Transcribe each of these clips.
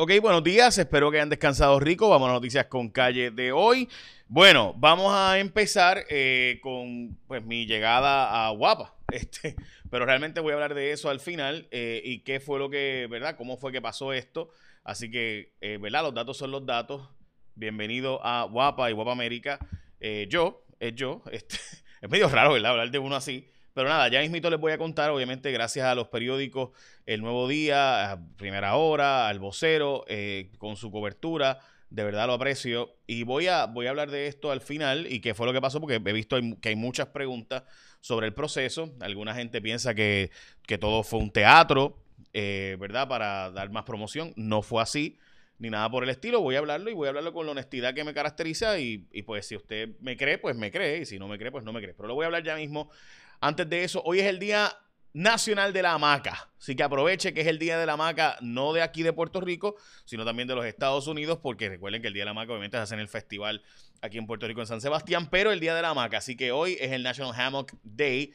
Ok, buenos días, espero que hayan descansado rico. Vamos a noticias con calle de hoy. Bueno, vamos a empezar eh, con pues mi llegada a Guapa. Este, pero realmente voy a hablar de eso al final eh, y qué fue lo que, ¿verdad? ¿Cómo fue que pasó esto? Así que, eh, ¿verdad? Los datos son los datos. Bienvenido a Guapa y Guapa América. yo, es yo. Este, es medio raro, ¿verdad? Hablar de uno así. Pero nada, ya mismito les voy a contar, obviamente gracias a los periódicos El Nuevo Día, a Primera Hora, al Vocero, eh, con su cobertura. De verdad lo aprecio. Y voy a, voy a hablar de esto al final y qué fue lo que pasó, porque he visto que hay muchas preguntas sobre el proceso. Alguna gente piensa que, todo fue un teatro, eh, ¿verdad? Para dar más promoción. No fue así ni nada por el estilo. Voy a hablarlo y voy a hablarlo con la honestidad que me caracteriza. Y, y, pues si usted me cree, pues me cree. Y si no me cree, pues no me cree. Pero lo voy a hablar ya mismo antes de eso, hoy es el Día Nacional de la Hamaca. Así que aproveche que es el Día de la Hamaca, no de aquí de Puerto Rico, sino también de los Estados Unidos, porque recuerden que el Día de la Hamaca obviamente se hace en el festival aquí en Puerto Rico, en San Sebastián, pero el Día de la Hamaca. Así que hoy es el National Hammock Day.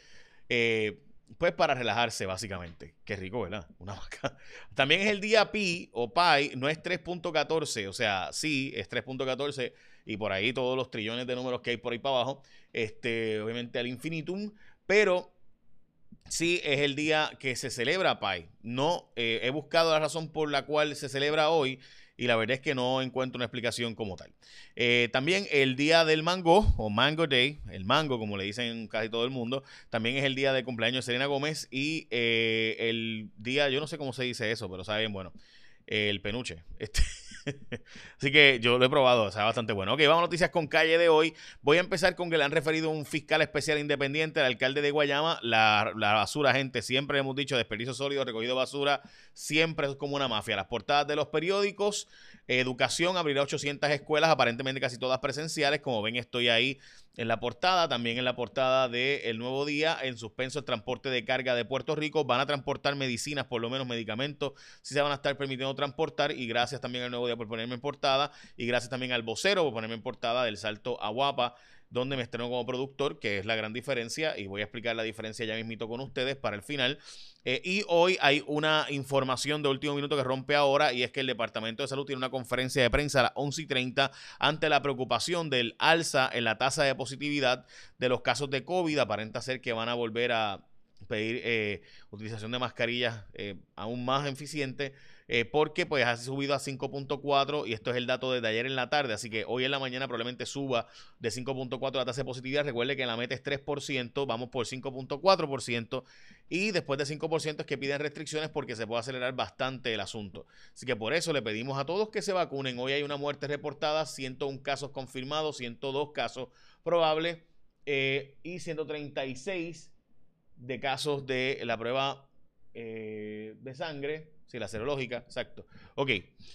Eh, pues para relajarse, básicamente. Qué rico, ¿verdad? Una hamaca. También es el día Pi o Pi, no es 3.14, o sea, sí, es 3.14 y por ahí todos los trillones de números que hay por ahí para abajo, este, obviamente al infinitum, pero sí es el día que se celebra Pi. No eh, he buscado la razón por la cual se celebra hoy y la verdad es que no encuentro una explicación como tal. Eh, también el día del mango o Mango Day, el mango como le dicen casi todo el mundo, también es el día de cumpleaños de Selena Gómez y eh, el día, yo no sé cómo se dice eso, pero sabe bien, bueno, el penuche. Este, Así que yo lo he probado, o sea, bastante bueno. Ok, vamos a noticias con calle de hoy. Voy a empezar con que le han referido un fiscal especial independiente al alcalde de Guayama. La, basura, gente, siempre hemos dicho desperdicio sólido, recogido basura, siempre es como una mafia. Las portadas de los periódicos, educación, abrirá 800 escuelas, aparentemente casi todas presenciales. Como ven, estoy ahí en la portada, también en la portada de El Nuevo Día, en suspenso el transporte de carga de Puerto Rico. Van a transportar medicinas, por lo menos medicamentos, si se van a estar permitiendo transportar. Y gracias también al Nuevo Día por ponerme en portada. Y gracias también al vocero por ponerme en portada del salto a Guapa donde me estreno como productor, que es la gran diferencia, y voy a explicar la diferencia ya mismito con ustedes para el final. Eh, y hoy hay una información de último minuto que rompe ahora, y es que el Departamento de Salud tiene una conferencia de prensa a las 11 y 30 ante la preocupación del alza en la tasa de positividad de los casos de COVID. Aparenta ser que van a volver a pedir eh, utilización de mascarillas eh, aún más eficiente eh, porque pues ha subido a 5.4 y esto es el dato de ayer en la tarde, así que hoy en la mañana probablemente suba de 5.4 la tasa de positividad. Recuerde que la meta es 3%, vamos por 5.4% y después de 5% es que piden restricciones porque se puede acelerar bastante el asunto. Así que por eso le pedimos a todos que se vacunen. Hoy hay una muerte reportada, 101 casos confirmados, 102 casos probables eh, y 136 de casos de la prueba eh, de sangre Sí, la serológica, exacto. Ok,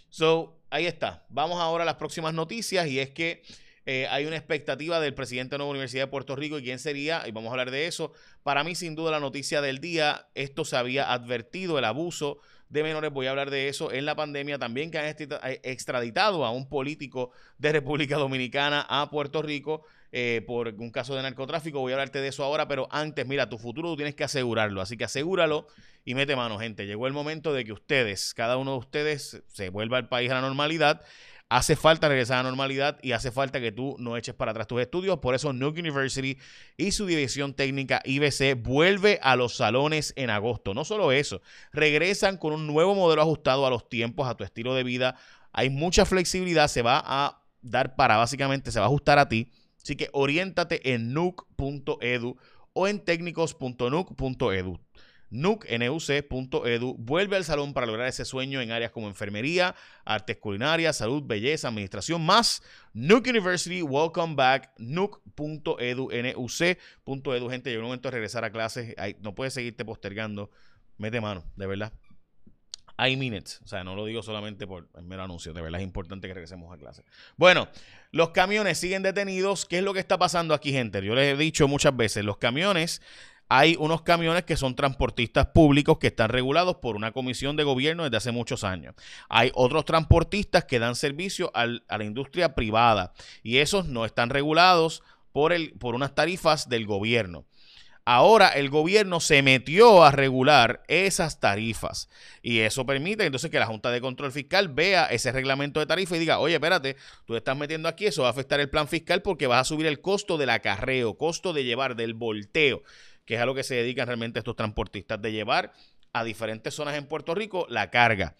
so ahí está. Vamos ahora a las próximas noticias y es que eh, hay una expectativa del presidente de la Universidad de Puerto Rico y quién sería, y vamos a hablar de eso. Para mí, sin duda, la noticia del día, esto se había advertido, el abuso de menores, voy a hablar de eso en la pandemia, también que han eh, extraditado a un político de República Dominicana a Puerto Rico eh, por un caso de narcotráfico. Voy a hablarte de eso ahora, pero antes, mira, tu futuro tú tienes que asegurarlo. Así que asegúralo y mete mano, gente. Llegó el momento de que ustedes, cada uno de ustedes, se vuelva al país a la normalidad. Hace falta regresar a la normalidad y hace falta que tú no eches para atrás tus estudios. Por eso Nuke University y su división técnica IBC vuelve a los salones en agosto. No solo eso, regresan con un nuevo modelo ajustado a los tiempos, a tu estilo de vida. Hay mucha flexibilidad, se va a dar para básicamente, se va a ajustar a ti Así que oriéntate en nuc.edu o en técnicos.nuc.edu. nuc.edu vuelve al salón para lograr ese sueño en áreas como enfermería, artes culinarias, salud, belleza, administración, más. Nuke University, welcome back. nuc.edu, nuc.edu. Gente, llegó el momento de regresar a clases. no puedes seguirte postergando. Mete mano, de verdad. I mean. O sea, no lo digo solamente por el mero anuncio. De verdad es importante que regresemos a clase. Bueno, los camiones siguen detenidos. ¿Qué es lo que está pasando aquí, gente? Yo les he dicho muchas veces, los camiones, hay unos camiones que son transportistas públicos que están regulados por una comisión de gobierno desde hace muchos años. Hay otros transportistas que dan servicio a la industria privada y esos no están regulados por, el, por unas tarifas del gobierno. Ahora el gobierno se metió a regular esas tarifas. Y eso permite entonces que la Junta de Control Fiscal vea ese reglamento de tarifa y diga, oye, espérate, tú estás metiendo aquí, eso va a afectar el plan fiscal porque vas a subir el costo del acarreo, costo de llevar, del volteo, que es a lo que se dedican realmente estos transportistas, de llevar a diferentes zonas en Puerto Rico la carga.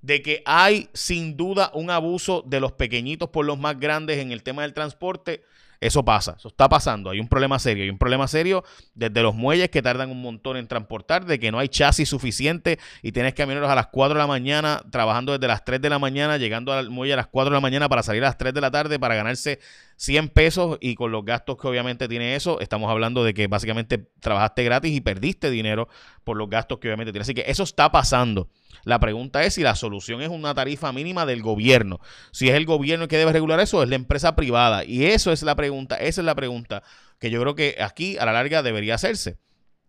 De que hay sin duda un abuso de los pequeñitos por los más grandes en el tema del transporte, eso pasa, eso está pasando. Hay un problema serio. Hay un problema serio desde los muelles que tardan un montón en transportar, de que no hay chasis suficiente y tienes camioneros a las 4 de la mañana, trabajando desde las 3 de la mañana, llegando al muelle a las 4 de la mañana para salir a las 3 de la tarde para ganarse 100 pesos y con los gastos que obviamente tiene eso, estamos hablando de que básicamente trabajaste gratis y perdiste dinero por los gastos que obviamente tiene. Así que eso está pasando. La pregunta es si la solución es una tarifa mínima del gobierno. Si es el gobierno el que debe regular eso, es la empresa privada. Y eso es la pregunta, esa es la pregunta que yo creo que aquí a la larga debería hacerse.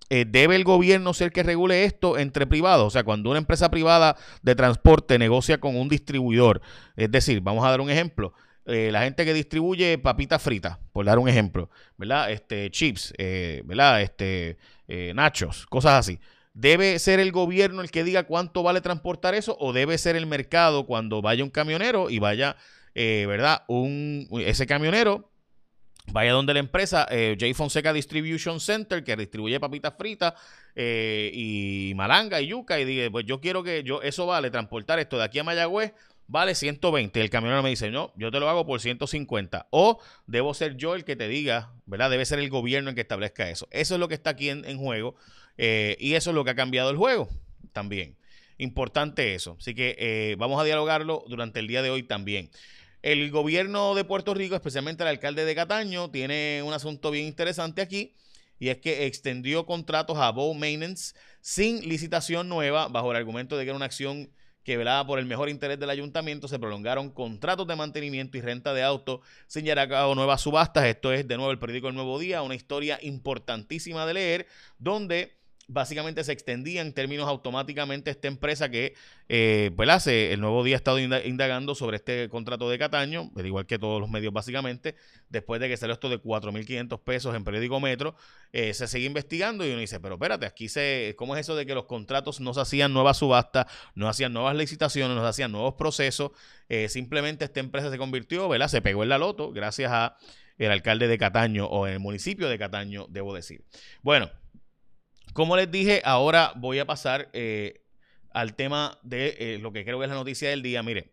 Eh, ¿Debe el gobierno ser que regule esto entre privados? O sea, cuando una empresa privada de transporte negocia con un distribuidor, es decir, vamos a dar un ejemplo, eh, la gente que distribuye papitas fritas, por dar un ejemplo, ¿verdad? Este, chips, eh, ¿verdad? Este, nachos, cosas así. ¿Debe ser el gobierno el que diga cuánto vale transportar eso o debe ser el mercado cuando vaya un camionero y vaya, eh, ¿verdad? Un, ese camionero vaya donde la empresa eh, J. Fonseca Distribution Center que distribuye papitas fritas eh, y malanga y yuca y diga, pues yo quiero que yo eso vale transportar esto de aquí a Mayagüez vale 120. El camionero me dice, no, yo te lo hago por 150. O debo ser yo el que te diga, ¿verdad? Debe ser el gobierno el que establezca eso. Eso es lo que está aquí en juego. Eh, y eso es lo que ha cambiado el juego también. Importante eso. Así que eh, vamos a dialogarlo durante el día de hoy también. El gobierno de Puerto Rico, especialmente el alcalde de Cataño, tiene un asunto bien interesante aquí y es que extendió contratos a Bow Maintenance sin licitación nueva bajo el argumento de que era una acción que velaba por el mejor interés del ayuntamiento, se prolongaron contratos de mantenimiento y renta de autos sin llevar a cabo nuevas subastas. Esto es de nuevo el periódico El Nuevo Día, una historia importantísima de leer, donde básicamente se extendía en términos automáticamente esta empresa que, eh, el nuevo día ha estado indagando sobre este contrato de Cataño, al igual que todos los medios básicamente, después de que salió esto de 4.500 pesos en periódico Metro, eh, se sigue investigando y uno dice, pero espérate, aquí se, ¿cómo es eso de que los contratos no se hacían nuevas subastas, no hacían nuevas licitaciones, no se hacían nuevos procesos? Eh, simplemente esta empresa se convirtió, ¿verdad? Se pegó en la loto gracias a el alcalde de Cataño o en el municipio de Cataño, debo decir. Bueno, como les dije, ahora voy a pasar eh, al tema de eh, lo que creo que es la noticia del día. Mire,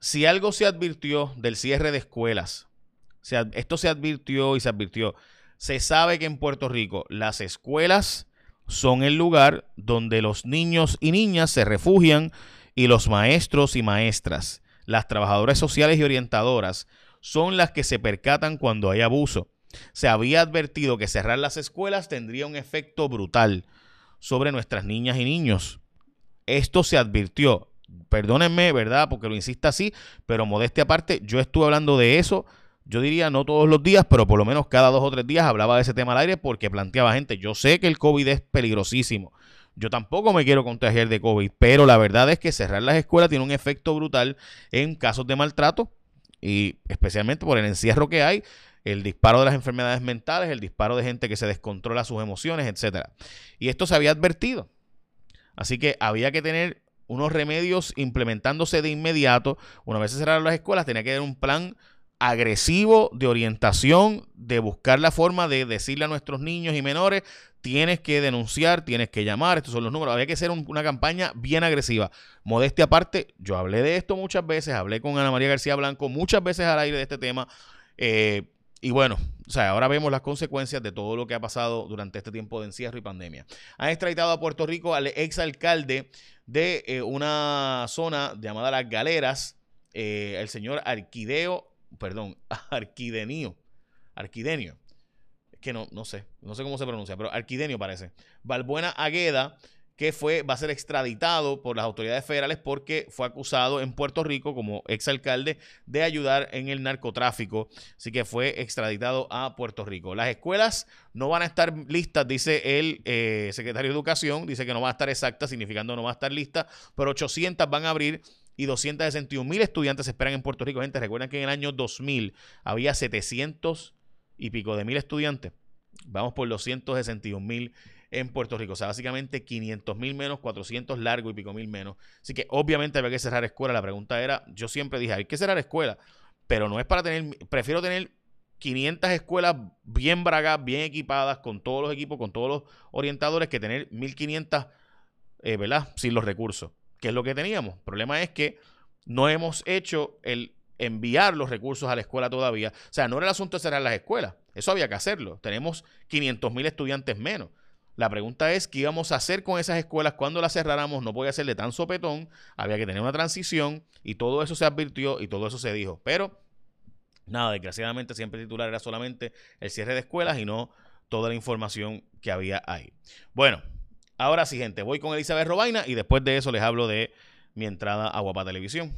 si algo se advirtió del cierre de escuelas, esto se advirtió y se advirtió, se sabe que en Puerto Rico las escuelas son el lugar donde los niños y niñas se refugian y los maestros y maestras, las trabajadoras sociales y orientadoras, son las que se percatan cuando hay abuso se había advertido que cerrar las escuelas tendría un efecto brutal sobre nuestras niñas y niños. Esto se advirtió. Perdónenme, ¿verdad? Porque lo insista así, pero modestia aparte, yo estuve hablando de eso. Yo diría no todos los días, pero por lo menos cada dos o tres días hablaba de ese tema al aire porque planteaba gente. Yo sé que el COVID es peligrosísimo. Yo tampoco me quiero contagiar de COVID, pero la verdad es que cerrar las escuelas tiene un efecto brutal en casos de maltrato y especialmente por el encierro que hay el disparo de las enfermedades mentales, el disparo de gente que se descontrola sus emociones, etc. Y esto se había advertido. Así que había que tener unos remedios implementándose de inmediato. Una vez se cerraron las escuelas, tenía que haber un plan agresivo de orientación, de buscar la forma de decirle a nuestros niños y menores, tienes que denunciar, tienes que llamar, estos son los números. Había que hacer una campaña bien agresiva. Modestia aparte, yo hablé de esto muchas veces, hablé con Ana María García Blanco muchas veces al aire de este tema. Eh, y bueno, o sea, ahora vemos las consecuencias de todo lo que ha pasado durante este tiempo de encierro y pandemia. Han extraditado a Puerto Rico al exalcalde de eh, una zona llamada Las Galeras, eh, el señor Arquideo, perdón, Arquidenio, Arquidenio, que no, no sé, no sé cómo se pronuncia, pero Arquidenio parece. Balbuena Agueda que fue, va a ser extraditado por las autoridades federales porque fue acusado en Puerto Rico como exalcalde de ayudar en el narcotráfico. Así que fue extraditado a Puerto Rico. Las escuelas no van a estar listas, dice el eh, secretario de Educación, dice que no van a estar exactas, significando no va a estar lista, pero 800 van a abrir y 261 mil estudiantes esperan en Puerto Rico. Gente, recuerden que en el año 2000 había 700 y pico de mil estudiantes Vamos por los 161 mil en Puerto Rico. O sea, básicamente 500 mil menos, 400 largo y pico mil menos. Así que obviamente había que cerrar escuela. La pregunta era, yo siempre dije, hay que cerrar escuela, pero no es para tener, prefiero tener 500 escuelas bien bragas, bien equipadas, con todos los equipos, con todos los orientadores, que tener 1500, eh, ¿verdad? Sin los recursos, que es lo que teníamos. El problema es que no hemos hecho el enviar los recursos a la escuela todavía. O sea, no era el asunto de cerrar las escuelas. Eso había que hacerlo. Tenemos 500 mil estudiantes menos. La pregunta es qué íbamos a hacer con esas escuelas cuando las cerráramos. No podía ser de tan sopetón. Había que tener una transición y todo eso se advirtió y todo eso se dijo. Pero nada, desgraciadamente siempre el titular era solamente el cierre de escuelas y no toda la información que había ahí. Bueno, ahora sí, gente, voy con Elizabeth Robaina y después de eso les hablo de mi entrada a Guapa Televisión.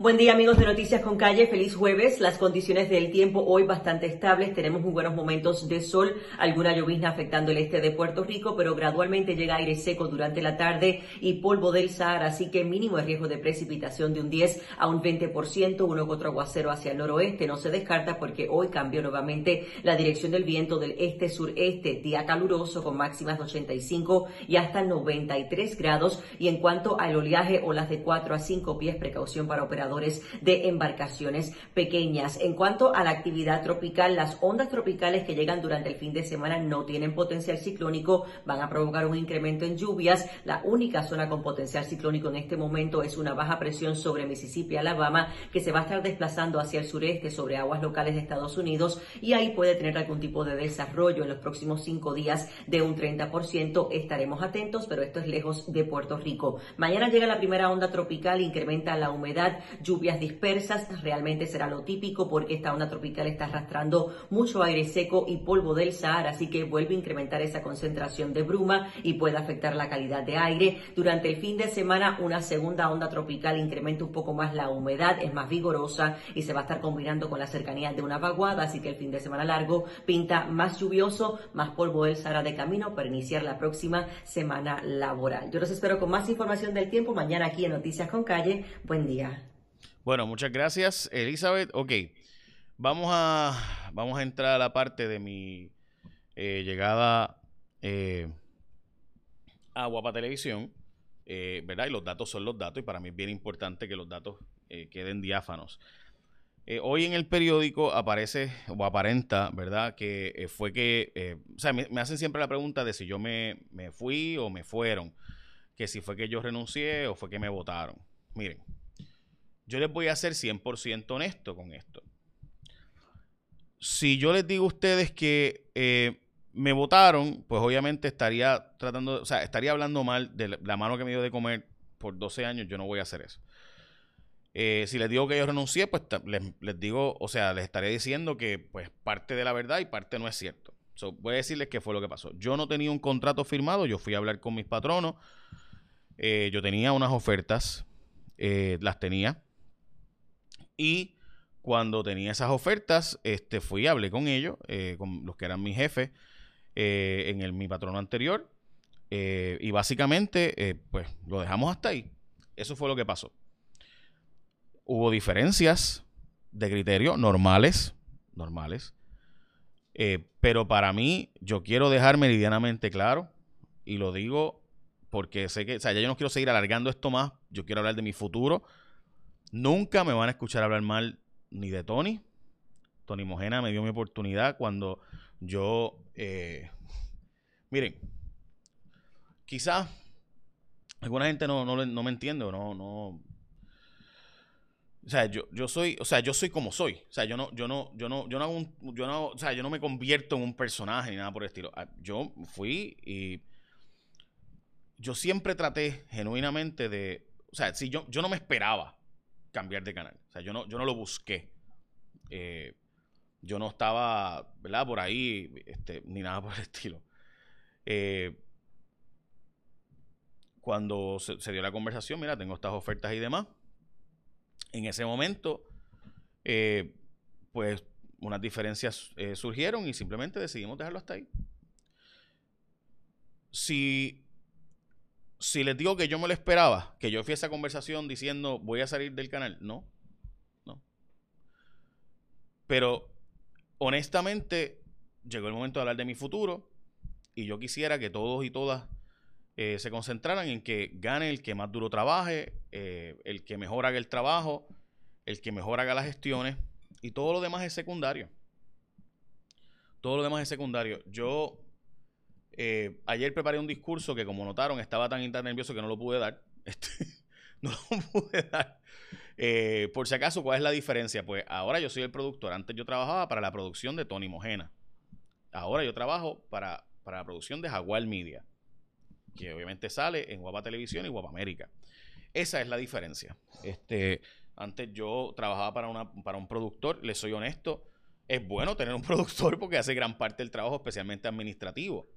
Buen día amigos de Noticias con Calle, feliz jueves. Las condiciones del tiempo hoy bastante estables, tenemos muy buenos momentos de sol, alguna llovizna afectando el este de Puerto Rico, pero gradualmente llega aire seco durante la tarde y polvo del Sahara, así que mínimo el riesgo de precipitación de un 10 a un 20%, uno con otro aguacero hacia el noroeste, no se descarta porque hoy cambió nuevamente la dirección del viento del este-sureste, día caluroso con máximas de 85 y hasta 93 grados. Y en cuanto al oleaje, olas de 4 a 5 pies, precaución para operar de embarcaciones pequeñas. En cuanto a la actividad tropical, las ondas tropicales que llegan durante el fin de semana no tienen potencial ciclónico, van a provocar un incremento en lluvias. La única zona con potencial ciclónico en este momento es una baja presión sobre Mississippi, Alabama, que se va a estar desplazando hacia el sureste sobre aguas locales de Estados Unidos y ahí puede tener algún tipo de desarrollo en los próximos cinco días de un 30%. Estaremos atentos, pero esto es lejos de Puerto Rico. Mañana llega la primera onda tropical, incrementa la humedad, lluvias dispersas, realmente será lo típico porque esta onda tropical está arrastrando mucho aire seco y polvo del Sahara, así que vuelve a incrementar esa concentración de bruma y puede afectar la calidad de aire. Durante el fin de semana, una segunda onda tropical incrementa un poco más la humedad, es más vigorosa y se va a estar combinando con la cercanía de una vaguada, así que el fin de semana largo pinta más lluvioso, más polvo del Sahara de camino para iniciar la próxima semana laboral. Yo los espero con más información del tiempo mañana aquí en Noticias con Calle. Buen día. Bueno, muchas gracias, Elizabeth. Ok, vamos a, vamos a entrar a la parte de mi eh, llegada eh, a Guapa Televisión, eh, ¿verdad? Y los datos son los datos y para mí es bien importante que los datos queden diáfanos. hoy en el periódico aparece o aparenta, ¿verdad? Que fue que, o sea, me, hacen siempre la pregunta de si yo me fui o me fueron, que si fue que yo renuncié o fue que me votaron. Miren. Yo les voy a ser 100% honesto con esto. Si yo les digo a ustedes que eh, me votaron, pues obviamente estaría tratando, o sea, estaría hablando mal de la mano que me dio de comer por 12 años, yo no voy a hacer eso. Eh, si les digo que yo renuncié, pues les, digo, o sea, les estaré diciendo que pues parte de la verdad y parte no es cierto. voy a decirles qué fue lo que pasó. Yo no tenía un contrato firmado, yo fui a hablar con mis patronos, eh, yo tenía unas ofertas, las tenía, y cuando tenía esas ofertas, este, fui hablé con ellos, eh, con los que eran mis jefes eh, en el, mi patrono anterior. Eh, y básicamente, pues lo dejamos hasta ahí. Eso fue lo que pasó. Hubo diferencias de criterio normales, normales. pero para mí, yo quiero dejar meridianamente claro, y lo digo porque sé que, o sea, ya yo no quiero seguir alargando esto más, yo quiero hablar de mi futuro, Nunca me van a escuchar hablar mal ni de Tony. Tony Mojena me dio mi oportunidad cuando yo... Eh, miren, quizás alguna gente no, no, me entiende o no, no, o sea, yo, yo soy, o sea, yo soy como soy. O sea, yo no, yo no, yo no, yo no hago yo no, o sea, yo no me convierto en un personaje ni nada por el estilo. Ah, yo fui y yo siempre traté genuinamente de, o sea, si yo, yo no me esperaba cambiar de canal. O sea, yo no, yo no lo busqué. Eh, yo no estaba, ¿verdad? Por ahí, este, ni nada por el estilo. Eh, cuando se, dio la conversación, mira, tengo estas ofertas y demás. En ese momento, eh, pues unas diferencias surgieron y simplemente decidimos dejarlo hasta ahí. Si si les digo que yo me lo esperaba, que yo fui a esa conversación diciendo voy a salir del canal, no, no. Pero honestamente, llegó el momento de hablar de mi futuro y yo quisiera que todos y todas eh, se concentraran en que gane el que más duro trabaje, eh, el que mejor haga el trabajo, el que mejor haga las gestiones y todo lo demás es secundario. Todo lo demás es secundario. Yo eh, ayer preparé un discurso que como notaron estaba tan, tan nervioso que no lo pude dar. Este, no lo pude dar. por si acaso, ¿cuál es la diferencia? Pues ahora yo soy el productor. Antes yo trabajaba para la producción de Tony Mojena. Ahora yo trabajo para, para la producción de Jaguar Media que obviamente sale en Guapa Televisión y Guapa América. Esa es la diferencia. Este, antes yo trabajaba para, una, para un productor, le soy honesto, es bueno tener un productor porque hace gran parte del trabajo, especialmente administrativo.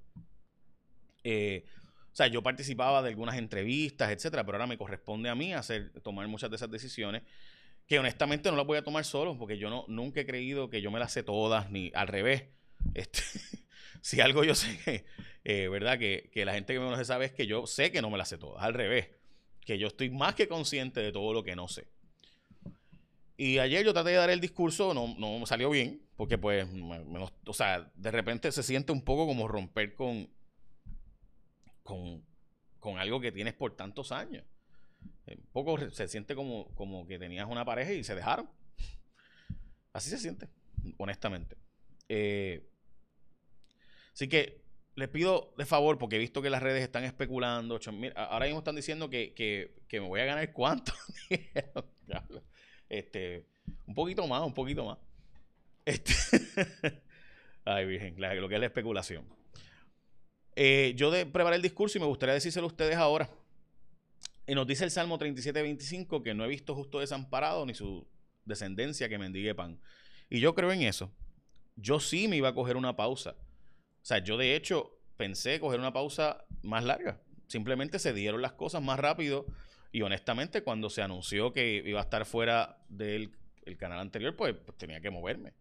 Eh, o sea, yo participaba de algunas entrevistas, etcétera, pero ahora me corresponde a mí hacer, tomar muchas de esas decisiones que honestamente no las voy a tomar solo porque yo no, nunca he creído que yo me las sé todas, ni al revés. Este, si algo yo sé, eh, ¿verdad? Que, la gente que me conoce sabe es que yo sé que no me la sé todas, al revés, que yo estoy más que consciente de todo lo que no sé. Y ayer yo traté de dar el discurso, no, no salió bien, porque pues, o sea, de repente se siente un poco como romper con, con, con algo que tienes por tantos años. Un poco se siente como, como que tenías una pareja y se dejaron. Así se siente, honestamente. Eh, Así que les pido de favor, porque he visto que las redes están especulando. ahora mismo están diciendo que, me voy a ganar cuánto. este, un poquito más, un poquito más. Este, ay, Virgen, lo que es la especulación. Eh, yo de preparar el discurso y me gustaría decírselo a ustedes ahora. Y nos dice el Salmo 37-25 que no he visto justo desamparado ni su descendencia que mendigue pan. Y yo creo en eso. Yo sí me iba a coger una pausa o sea, yo de hecho pensé coger una pausa más larga. Simplemente se dieron las cosas más rápido y honestamente cuando se anunció que iba a estar fuera del canal anterior, pues, pues, tenía que moverme.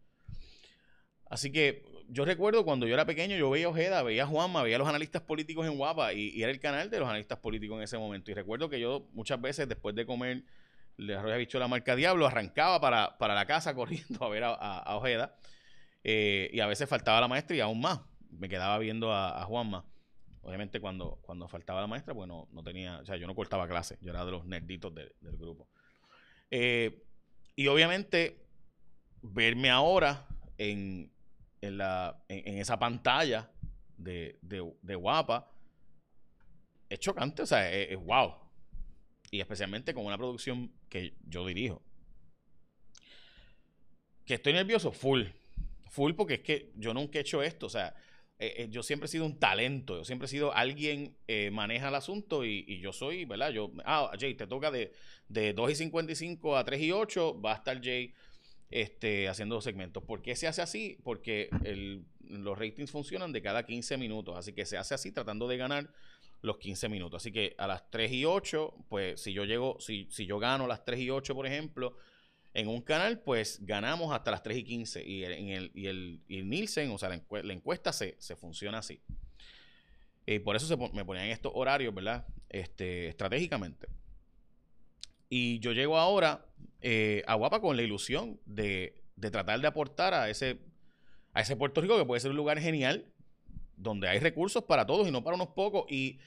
Así que yo recuerdo cuando yo era pequeño, yo veía Ojeda, veía Juanma, veía a los analistas políticos en Guapa y, era el canal de los analistas políticos en ese momento. Y recuerdo que yo muchas veces después de comer le había dicho la marca Diablo, arrancaba para, la casa corriendo a ver a, Ojeda. Eh, y a veces faltaba la maestra y aún más me quedaba viendo a, Juanma. Obviamente cuando, cuando faltaba la maestra, bueno, no tenía, o sea, yo no cortaba clase, yo era de los nerditos del grupo. Eh, y obviamente verme ahora en, en, la, en, esa pantalla de, de, guapa es chocante, o sea, es, wow. Y especialmente con una producción que yo dirijo. Que estoy nervioso, full. Full porque es que yo nunca he hecho esto, o sea, eh, eh, yo siempre he sido un talento, yo siempre he sido alguien eh, maneja el asunto y, yo soy, ¿verdad? Yo, ah, Jay, te toca de, de 2 y 55 a 3 y 8, va a estar Jay este, haciendo segmentos. ¿Por qué se hace así? Porque los ratings funcionan de cada 15 minutos, así que se hace así tratando de ganar los 15 minutos. Así que a las 3 y 8, pues si yo llego, si, si yo gano las 3 y 8, por ejemplo, en un canal, pues ganamos hasta las 3 y 15. Y, el, y, el, y Nielsen, o sea, la, encuesta se, funciona así. Y por eso se me ponían estos horarios, ¿verdad? Este, estratégicamente. Y yo llego ahora eh, a Guapa con la ilusión de, de, tratar de aportar a ese, a ese Puerto Rico que puede ser un lugar genial, donde hay recursos para todos y no para unos pocos. Y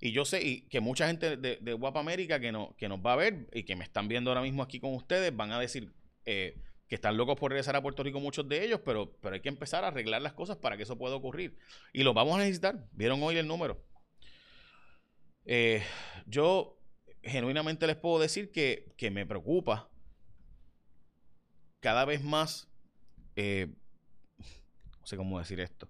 y yo sé y que mucha gente de, Guapa América que, no, que nos va a ver y que me están viendo ahora mismo aquí con ustedes van a decir eh, que están locos por regresar a Puerto Rico muchos de ellos, pero, pero hay que empezar a arreglar las cosas para que eso pueda ocurrir. Y lo vamos a necesitar. Vieron hoy el número. Eh, yo genuinamente les puedo decir que, me preocupa cada vez más, eh, no sé cómo decir esto,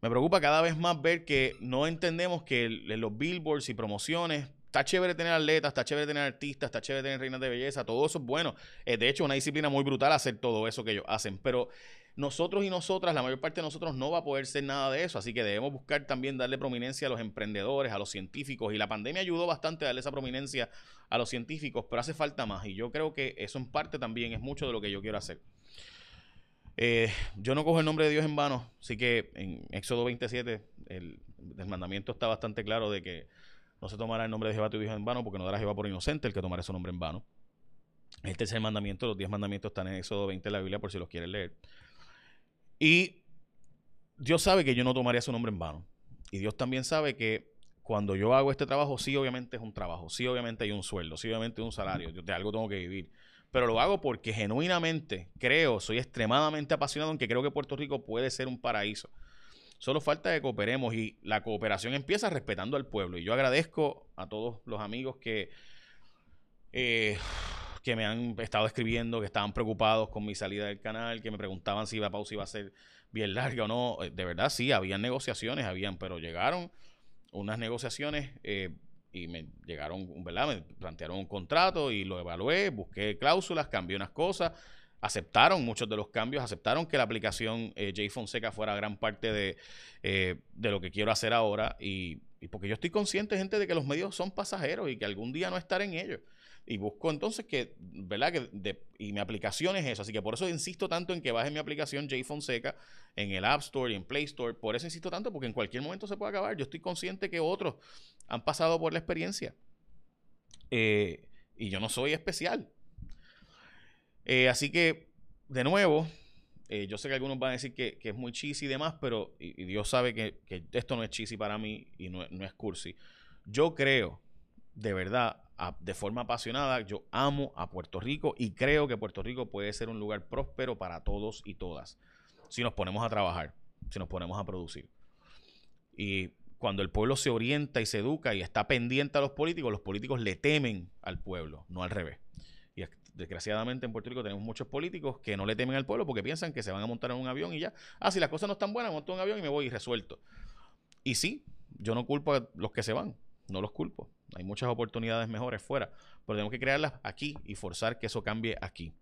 me preocupa cada vez más ver que no entendemos que los billboards y promociones Está chévere tener atletas, está chévere tener artistas, está chévere tener reinas de belleza, todo eso es bueno. Eh, de hecho, una disciplina muy brutal hacer todo eso que ellos hacen. Pero nosotros y nosotras, la mayor parte de nosotros no va a poder ser nada de eso. Así que debemos buscar también darle prominencia a los emprendedores, a los científicos. Y la pandemia ayudó bastante a darle esa prominencia a los científicos, pero hace falta más. Y yo creo que eso en parte también es mucho de lo que yo quiero hacer. Eh, yo no cojo el nombre de Dios en vano, así que en Éxodo 27 el, mandamiento está bastante claro de que no se tomará el nombre de Jehová tu Dios en vano, porque no dará Jehová por inocente el que tomará su nombre en vano. Este es el mandamiento, los diez mandamientos están en Éxodo 20 de la Biblia por si los quieren leer. Y Dios sabe que yo no tomaría su nombre en vano. Y Dios también sabe que cuando yo hago este trabajo, sí, obviamente es un trabajo, sí, obviamente hay un sueldo, sí, obviamente hay un salario, yo de algo tengo que vivir. Pero lo hago porque genuinamente creo, soy extremadamente apasionado en que creo que Puerto Rico puede ser un paraíso. Solo falta que cooperemos y la cooperación empieza respetando al pueblo. Y yo agradezco a todos los amigos que, eh, que me han estado escribiendo, que estaban preocupados con mi salida del canal, que me preguntaban si la pausa iba a ser bien larga o no. De verdad, sí, habían negociaciones, habían, pero llegaron unas negociaciones eh, y me llegaron, ¿verdad? Me plantearon un contrato y lo evalué, busqué cláusulas, cambié unas cosas, aceptaron muchos de los cambios, aceptaron que la aplicación eh, J Fonseca fuera gran parte de, eh, de lo que quiero hacer ahora y, y, porque yo estoy consciente, gente, de que los medios son pasajeros y que algún día no estaré en ellos. Y busco entonces que, ¿verdad? Que y mi aplicación es eso. Así que por eso insisto tanto en que baje mi aplicación J Fonseca en el App Store y en Play Store. Por eso insisto tanto, porque en cualquier momento se puede acabar. Yo estoy consciente que otros han pasado por la experiencia. Eh, y yo no soy especial. Eh, así que, de nuevo, eh, yo sé que algunos van a decir que, que es muy cheesy y demás, pero Dios sabe que, que, esto no es cheesy para mí y no, no es cursi. Yo creo, de verdad, de forma apasionada, yo amo a Puerto Rico y creo que Puerto Rico puede ser un lugar próspero para todos y todas, si nos ponemos a trabajar, si nos ponemos a producir. Y cuando el pueblo se orienta y se educa y está pendiente a los políticos, los políticos le temen al pueblo, no al revés. Y desgraciadamente en Puerto Rico tenemos muchos políticos que no le temen al pueblo porque piensan que se van a montar en un avión y ya. Ah, si las cosas no están buenas, monto un avión y me voy y resuelto. Y sí, yo no culpo a los que se van, no los culpo. Hay muchas oportunidades mejores fuera, pero tenemos que crearlas aquí y forzar que eso cambie aquí.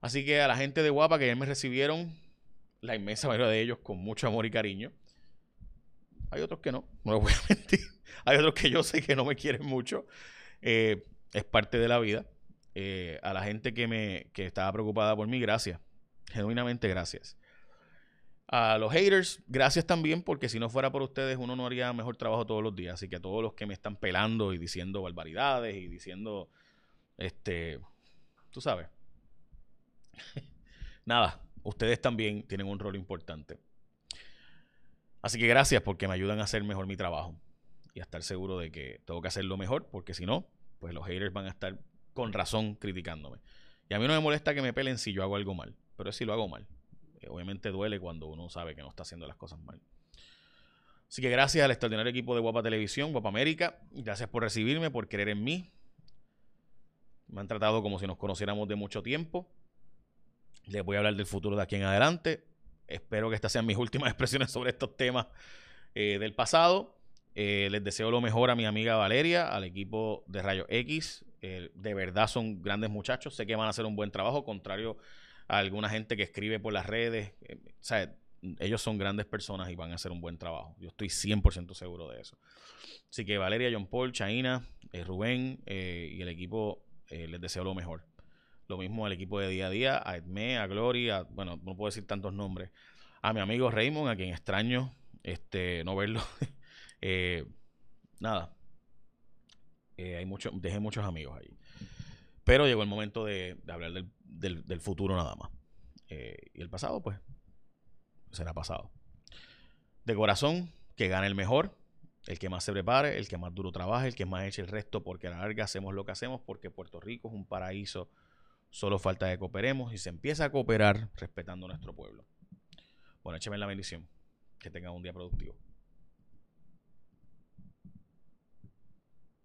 Así que a la gente de Guapa que ya me recibieron, la inmensa mayoría de ellos con mucho amor y cariño. Hay otros que no, no les voy a mentir. Hay otros que yo sé que no me quieren mucho. Eh, es parte de la vida. Eh, a la gente que me que estaba preocupada por mí, gracias. Genuinamente gracias. A los haters, gracias también, porque si no fuera por ustedes, uno no haría mejor trabajo todos los días. Así que a todos los que me están pelando y diciendo barbaridades y diciendo, este, tú sabes. Nada, ustedes también tienen un rol importante. Así que gracias porque me ayudan a hacer mejor mi trabajo y a estar seguro de que tengo que hacerlo mejor, porque si no, pues los haters van a estar con razón criticándome. Y a mí no me molesta que me pelen si yo hago algo mal, pero es si lo hago mal. Obviamente duele cuando uno sabe que no está haciendo las cosas mal. Así que gracias al extraordinario equipo de Guapa Televisión, Guapa América. Gracias por recibirme, por creer en mí. Me han tratado como si nos conociéramos de mucho tiempo. Les voy a hablar del futuro de aquí en adelante. Espero que estas sean mis últimas expresiones sobre estos temas eh, del pasado. Eh, les deseo lo mejor a mi amiga Valeria, al equipo de Rayo X. Eh, de verdad son grandes muchachos. Sé que van a hacer un buen trabajo, contrario a alguna gente que escribe por las redes. Eh, o ellos son grandes personas y van a hacer un buen trabajo. Yo estoy 100% seguro de eso. Así que Valeria, John Paul, Chaina, eh, Rubén eh, y el equipo les deseo lo mejor. Lo mismo al equipo de día a día, a Edme, a Gloria, bueno, no puedo decir tantos nombres. A mi amigo Raymond, a quien extraño este, no verlo. nada. hay mucho, dejé muchos amigos ahí. Pero llegó el momento de, hablar del, futuro nada más. Eh, y el pasado, pues, será pasado. De corazón, que gane el mejor, el que más se prepare, el que más duro trabaje, el que más eche el resto, porque a la larga hacemos lo que hacemos, porque Puerto Rico es un paraíso. Solo falta que cooperemos y se empieza a cooperar respetando nuestro pueblo. Bueno, écheme la bendición. Que tengan un día productivo.